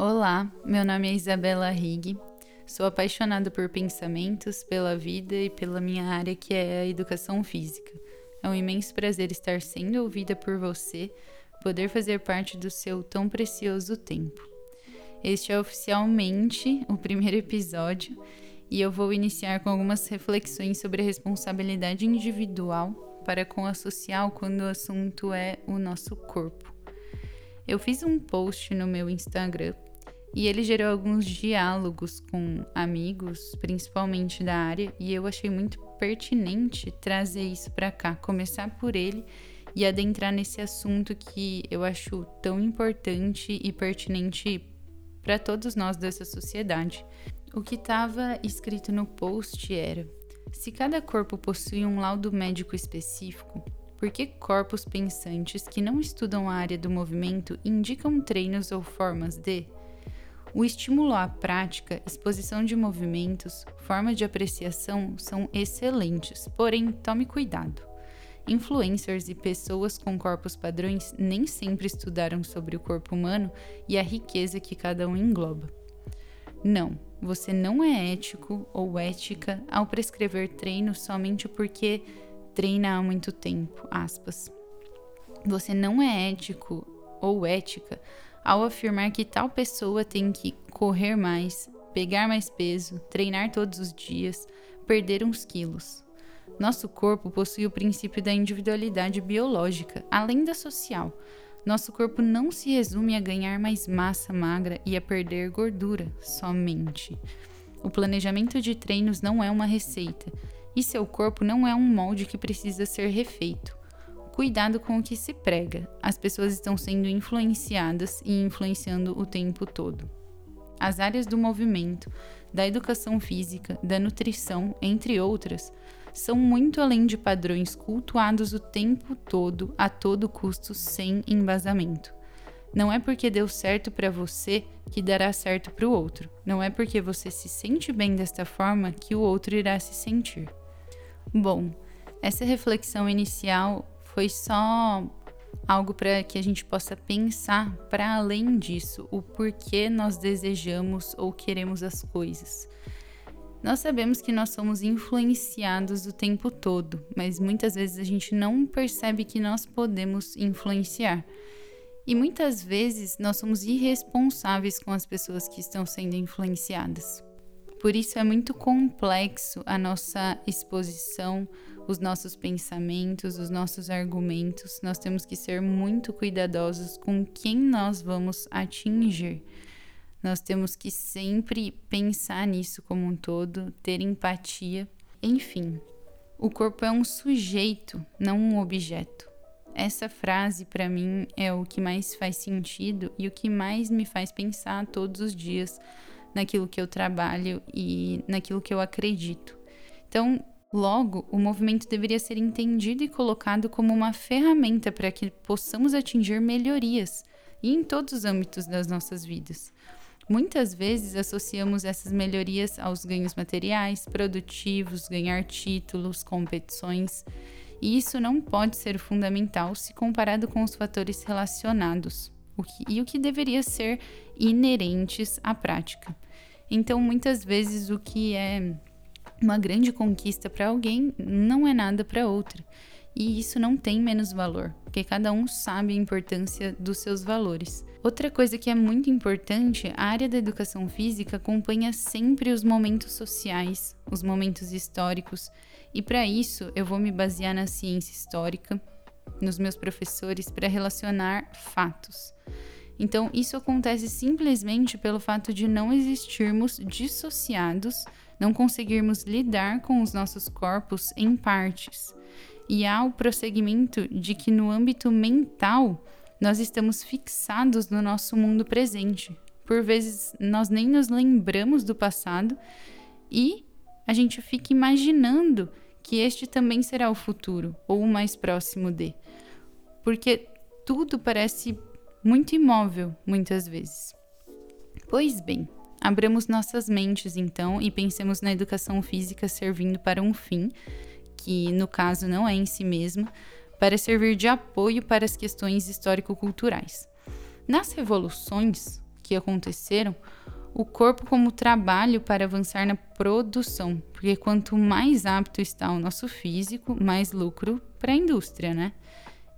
Olá, meu nome é Isabela Rig. Sou apaixonada por pensamentos, pela vida e pela minha área que é a educação física. É um imenso prazer estar sendo ouvida por você, poder fazer parte do seu tão precioso tempo. Este é oficialmente o primeiro episódio e eu vou iniciar com algumas reflexões sobre a responsabilidade individual para com a social quando o assunto é o nosso corpo. Eu fiz um post no meu Instagram e ele gerou alguns diálogos com amigos, principalmente da área, e eu achei muito pertinente trazer isso para cá, começar por ele e adentrar nesse assunto que eu acho tão importante e pertinente para todos nós dessa sociedade. O que estava escrito no post era: se cada corpo possui um laudo médico específico, por que corpos pensantes que não estudam a área do movimento indicam treinos ou formas de o estímulo à prática, exposição de movimentos, forma de apreciação são excelentes, porém tome cuidado. Influencers e pessoas com corpos padrões nem sempre estudaram sobre o corpo humano e a riqueza que cada um engloba. Não, você não é ético ou ética ao prescrever treino somente porque treina há muito tempo. Aspas. Você não é ético ou ética ao afirmar que tal pessoa tem que correr mais, pegar mais peso, treinar todos os dias, perder uns quilos. Nosso corpo possui o princípio da individualidade biológica, além da social. Nosso corpo não se resume a ganhar mais massa magra e a perder gordura somente. O planejamento de treinos não é uma receita, e seu corpo não é um molde que precisa ser refeito. Cuidado com o que se prega. As pessoas estão sendo influenciadas e influenciando o tempo todo. As áreas do movimento, da educação física, da nutrição, entre outras, são muito além de padrões cultuados o tempo todo, a todo custo, sem embasamento. Não é porque deu certo para você que dará certo para o outro. Não é porque você se sente bem desta forma que o outro irá se sentir. Bom, essa reflexão inicial foi só algo para que a gente possa pensar para além disso, o porquê nós desejamos ou queremos as coisas. Nós sabemos que nós somos influenciados o tempo todo, mas muitas vezes a gente não percebe que nós podemos influenciar. E muitas vezes nós somos irresponsáveis com as pessoas que estão sendo influenciadas. Por isso é muito complexo a nossa exposição, os nossos pensamentos, os nossos argumentos. Nós temos que ser muito cuidadosos com quem nós vamos atingir. Nós temos que sempre pensar nisso como um todo, ter empatia. Enfim, o corpo é um sujeito, não um objeto. Essa frase, para mim, é o que mais faz sentido e o que mais me faz pensar todos os dias naquilo que eu trabalho e naquilo que eu acredito. Então, logo, o movimento deveria ser entendido e colocado como uma ferramenta para que possamos atingir melhorias e em todos os âmbitos das nossas vidas. Muitas vezes associamos essas melhorias aos ganhos materiais, produtivos, ganhar títulos, competições, e isso não pode ser fundamental se comparado com os fatores relacionados o que, e o que deveria ser inerentes à prática. Então, muitas vezes, o que é uma grande conquista para alguém não é nada para outra. E isso não tem menos valor, porque cada um sabe a importância dos seus valores. Outra coisa que é muito importante, a área da educação física acompanha sempre os momentos sociais, os momentos históricos, e para isso eu vou me basear na ciência histórica, nos meus professores, para relacionar fatos. Então, isso acontece simplesmente pelo fato de não existirmos dissociados, não conseguirmos lidar com os nossos corpos em partes. E há o prosseguimento de que no âmbito mental nós estamos fixados no nosso mundo presente. Por vezes nós nem nos lembramos do passado e a gente fica imaginando que este também será o futuro ou o mais próximo de. Porque tudo parece muito imóvel muitas vezes. Pois bem, abramos nossas mentes então e pensemos na educação física servindo para um fim, que no caso não é em si mesma, para servir de apoio para as questões histórico-culturais. Nas revoluções, que aconteceram, o corpo como trabalho para avançar na produção, porque quanto mais apto está o nosso físico, mais lucro para a indústria, né?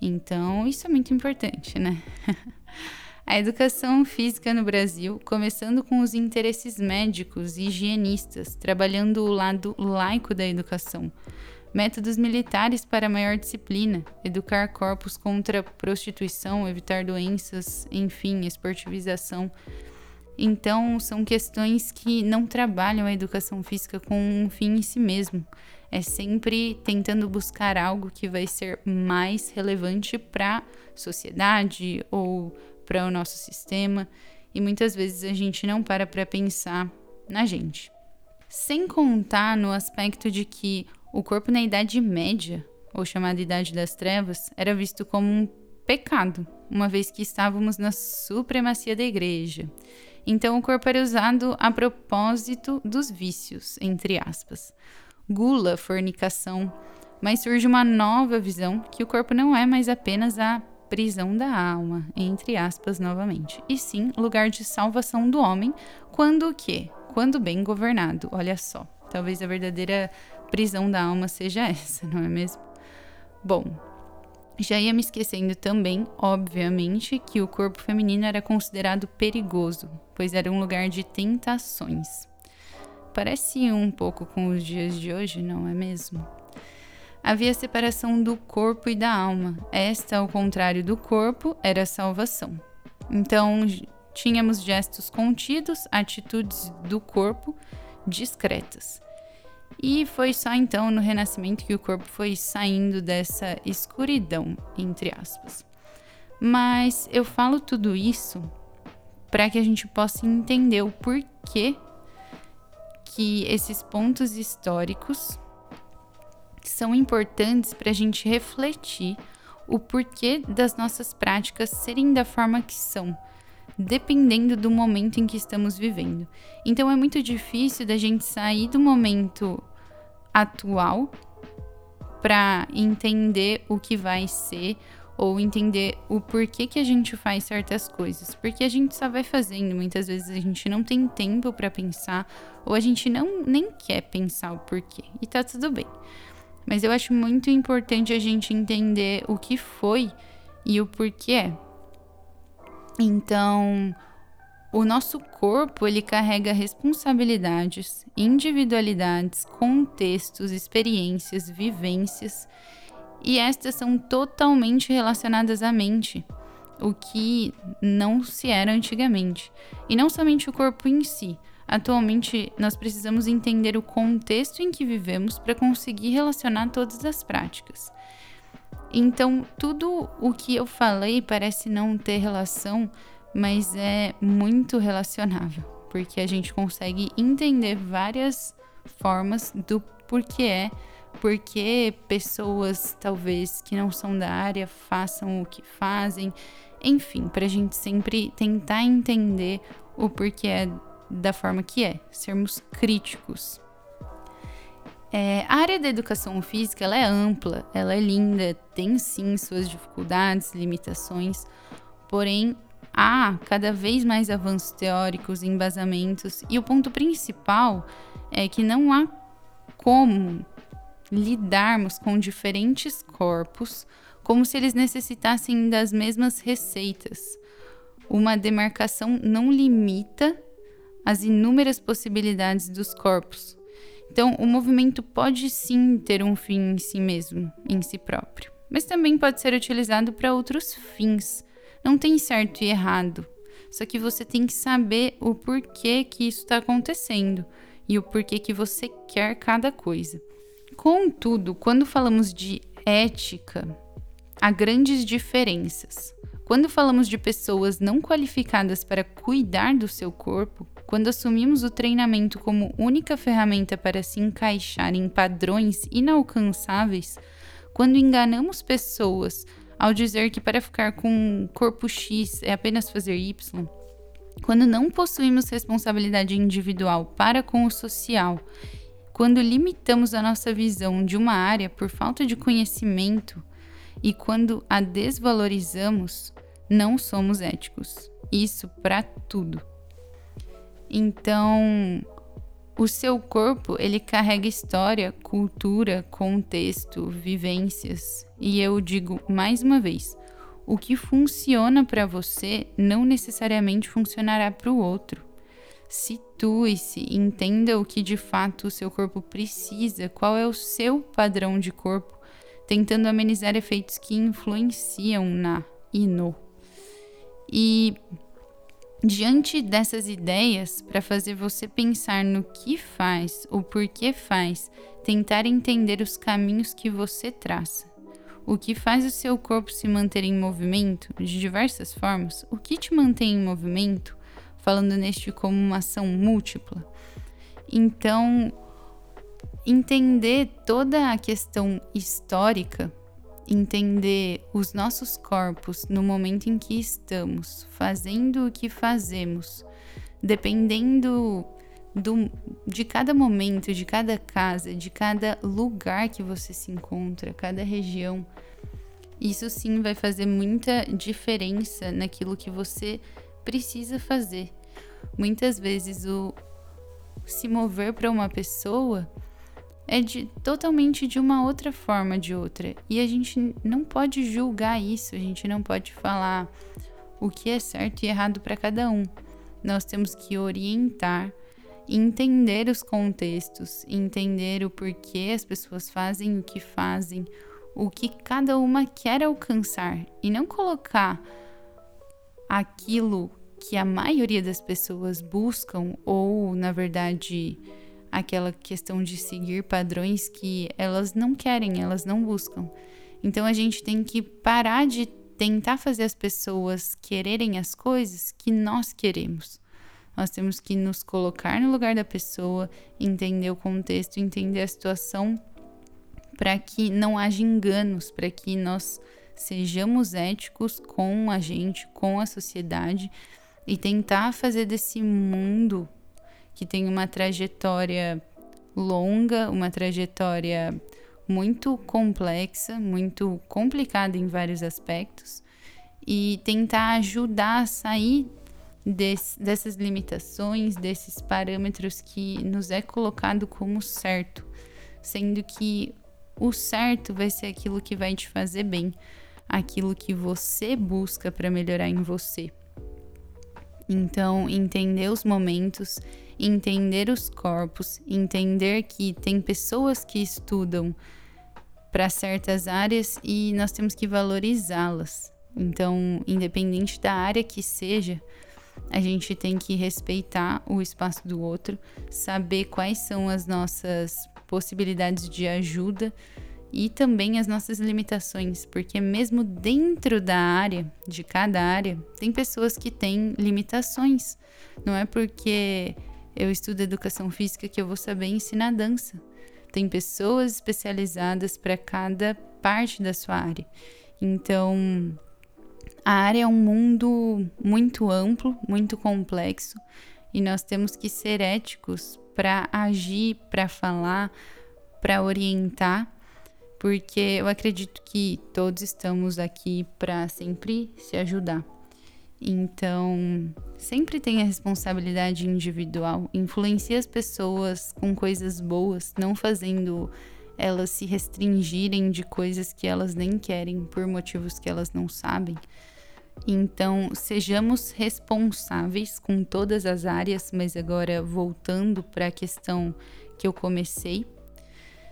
Então, isso é muito importante, né? a educação física no Brasil, começando com os interesses médicos e higienistas, trabalhando o lado laico da educação, métodos militares para maior disciplina, educar corpos contra prostituição, evitar doenças, enfim, esportivização. Então, são questões que não trabalham a educação física com um fim em si mesmo. É sempre tentando buscar algo que vai ser mais relevante para a sociedade ou para o nosso sistema, e muitas vezes a gente não para para pensar na gente. Sem contar no aspecto de que o corpo na Idade Média, ou chamada Idade das Trevas, era visto como um pecado, uma vez que estávamos na supremacia da igreja. Então o corpo era usado a propósito dos vícios, entre aspas. Gula, fornicação, mas surge uma nova visão que o corpo não é mais apenas a prisão da alma, entre aspas novamente, e sim lugar de salvação do homem, quando o quê? Quando bem governado, olha só. Talvez a verdadeira prisão da alma seja essa, não é mesmo? Bom, já ia me esquecendo também, obviamente, que o corpo feminino era considerado perigoso, pois era um lugar de tentações. Parece um pouco com os dias de hoje, não é mesmo? Havia separação do corpo e da alma. Esta, ao contrário do corpo, era salvação. Então, tínhamos gestos contidos, atitudes do corpo discretas. E foi só então no renascimento que o corpo foi saindo dessa escuridão, entre aspas. Mas eu falo tudo isso para que a gente possa entender o porquê que esses pontos históricos são importantes para a gente refletir o porquê das nossas práticas serem da forma que são, dependendo do momento em que estamos vivendo. Então é muito difícil da gente sair do momento atual para entender o que vai ser ou entender o porquê que a gente faz certas coisas, porque a gente só vai fazendo, muitas vezes a gente não tem tempo para pensar ou a gente não nem quer pensar o porquê. E tá tudo bem. Mas eu acho muito importante a gente entender o que foi e o porquê. Então, o nosso corpo ele carrega responsabilidades, individualidades, contextos, experiências, vivências, e estas são totalmente relacionadas à mente, o que não se era antigamente. E não somente o corpo em si. Atualmente, nós precisamos entender o contexto em que vivemos para conseguir relacionar todas as práticas. Então, tudo o que eu falei parece não ter relação mas é muito relacionável, porque a gente consegue entender várias formas do porquê é, porque pessoas talvez que não são da área façam o que fazem, enfim, para a gente sempre tentar entender o porquê é da forma que é, sermos críticos. É, a área da educação física ela é ampla, ela é linda, tem sim suas dificuldades, limitações, porém há cada vez mais avanços teóricos, embasamentos, e o ponto principal é que não há como lidarmos com diferentes corpos como se eles necessitassem das mesmas receitas. Uma demarcação não limita as inúmeras possibilidades dos corpos. Então, o movimento pode sim ter um fim em si mesmo, em si próprio, mas também pode ser utilizado para outros fins, não tem certo e errado. Só que você tem que saber o porquê que isso está acontecendo e o porquê que você quer cada coisa. Contudo, quando falamos de ética, há grandes diferenças. Quando falamos de pessoas não qualificadas para cuidar do seu corpo, quando assumimos o treinamento como única ferramenta para se encaixar em padrões inalcançáveis, quando enganamos pessoas ao dizer que para ficar com corpo X é apenas fazer Y, quando não possuímos responsabilidade individual para com o social, quando limitamos a nossa visão de uma área por falta de conhecimento e quando a desvalorizamos, não somos éticos. isso para tudo. Então, o seu corpo, ele carrega história, cultura, contexto, vivências. E eu digo mais uma vez, o que funciona para você não necessariamente funcionará para o outro. Situe-se, entenda o que de fato o seu corpo precisa, qual é o seu padrão de corpo, tentando amenizar efeitos que influenciam na e no. E Diante dessas ideias, para fazer você pensar no que faz, o porquê faz, tentar entender os caminhos que você traça. O que faz o seu corpo se manter em movimento de diversas formas? O que te mantém em movimento? Falando neste como uma ação múltipla. Então, entender toda a questão histórica entender os nossos corpos no momento em que estamos, fazendo o que fazemos, dependendo do, de cada momento, de cada casa, de cada lugar que você se encontra, cada região. Isso sim vai fazer muita diferença naquilo que você precisa fazer. Muitas vezes o se mover para uma pessoa é de totalmente de uma outra forma de outra. E a gente não pode julgar isso, a gente não pode falar o que é certo e errado para cada um. Nós temos que orientar, entender os contextos, entender o porquê as pessoas fazem o que fazem, o que cada uma quer alcançar e não colocar aquilo que a maioria das pessoas buscam ou, na verdade, aquela questão de seguir padrões que elas não querem, elas não buscam. Então a gente tem que parar de tentar fazer as pessoas quererem as coisas que nós queremos. Nós temos que nos colocar no lugar da pessoa, entender o contexto, entender a situação, para que não haja enganos, para que nós sejamos éticos com a gente, com a sociedade e tentar fazer desse mundo que tem uma trajetória longa, uma trajetória muito complexa, muito complicada em vários aspectos, e tentar ajudar a sair desse, dessas limitações, desses parâmetros que nos é colocado como certo, sendo que o certo vai ser aquilo que vai te fazer bem, aquilo que você busca para melhorar em você. Então, entender os momentos, entender os corpos, entender que tem pessoas que estudam para certas áreas e nós temos que valorizá-las. Então, independente da área que seja, a gente tem que respeitar o espaço do outro, saber quais são as nossas possibilidades de ajuda e também as nossas limitações, porque mesmo dentro da área, de cada área, tem pessoas que têm limitações. Não é porque eu estudo educação física que eu vou saber ensinar dança. Tem pessoas especializadas para cada parte da sua área. Então, a área é um mundo muito amplo, muito complexo, e nós temos que ser éticos para agir, para falar, para orientar porque eu acredito que todos estamos aqui para sempre se ajudar. Então, sempre tenha responsabilidade individual, influencie as pessoas com coisas boas, não fazendo elas se restringirem de coisas que elas nem querem por motivos que elas não sabem. Então, sejamos responsáveis com todas as áreas, mas agora voltando para a questão que eu comecei,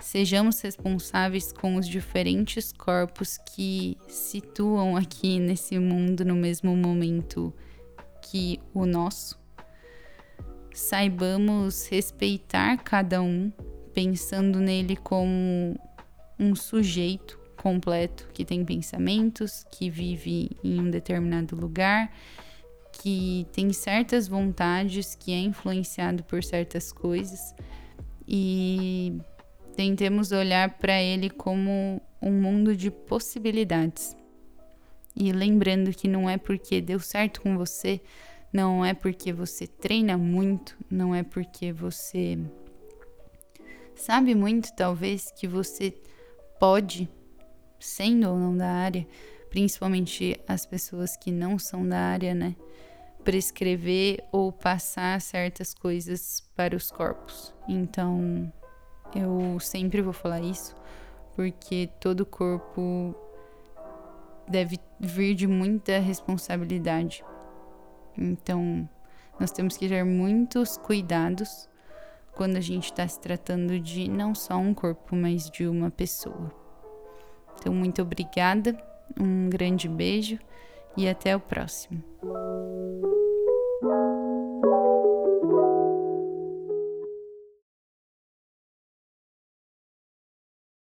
sejamos responsáveis com os diferentes corpos que situam aqui nesse mundo no mesmo momento que o nosso. Saibamos respeitar cada um, pensando nele como um sujeito completo que tem pensamentos, que vive em um determinado lugar, que tem certas vontades, que é influenciado por certas coisas e tentemos olhar para ele como um mundo de possibilidades. E lembrando que não é porque deu certo com você, não é porque você treina muito, não é porque você sabe muito, talvez, que você pode, sendo ou não da área, principalmente as pessoas que não são da área, né? prescrever ou passar certas coisas para os corpos. Então, eu sempre vou falar isso, porque todo corpo deve vir de muita responsabilidade. Então, nós temos que ter muitos cuidados quando a gente está se tratando de não só um corpo, mas de uma pessoa. Então, muito obrigada, um grande beijo e até o próximo.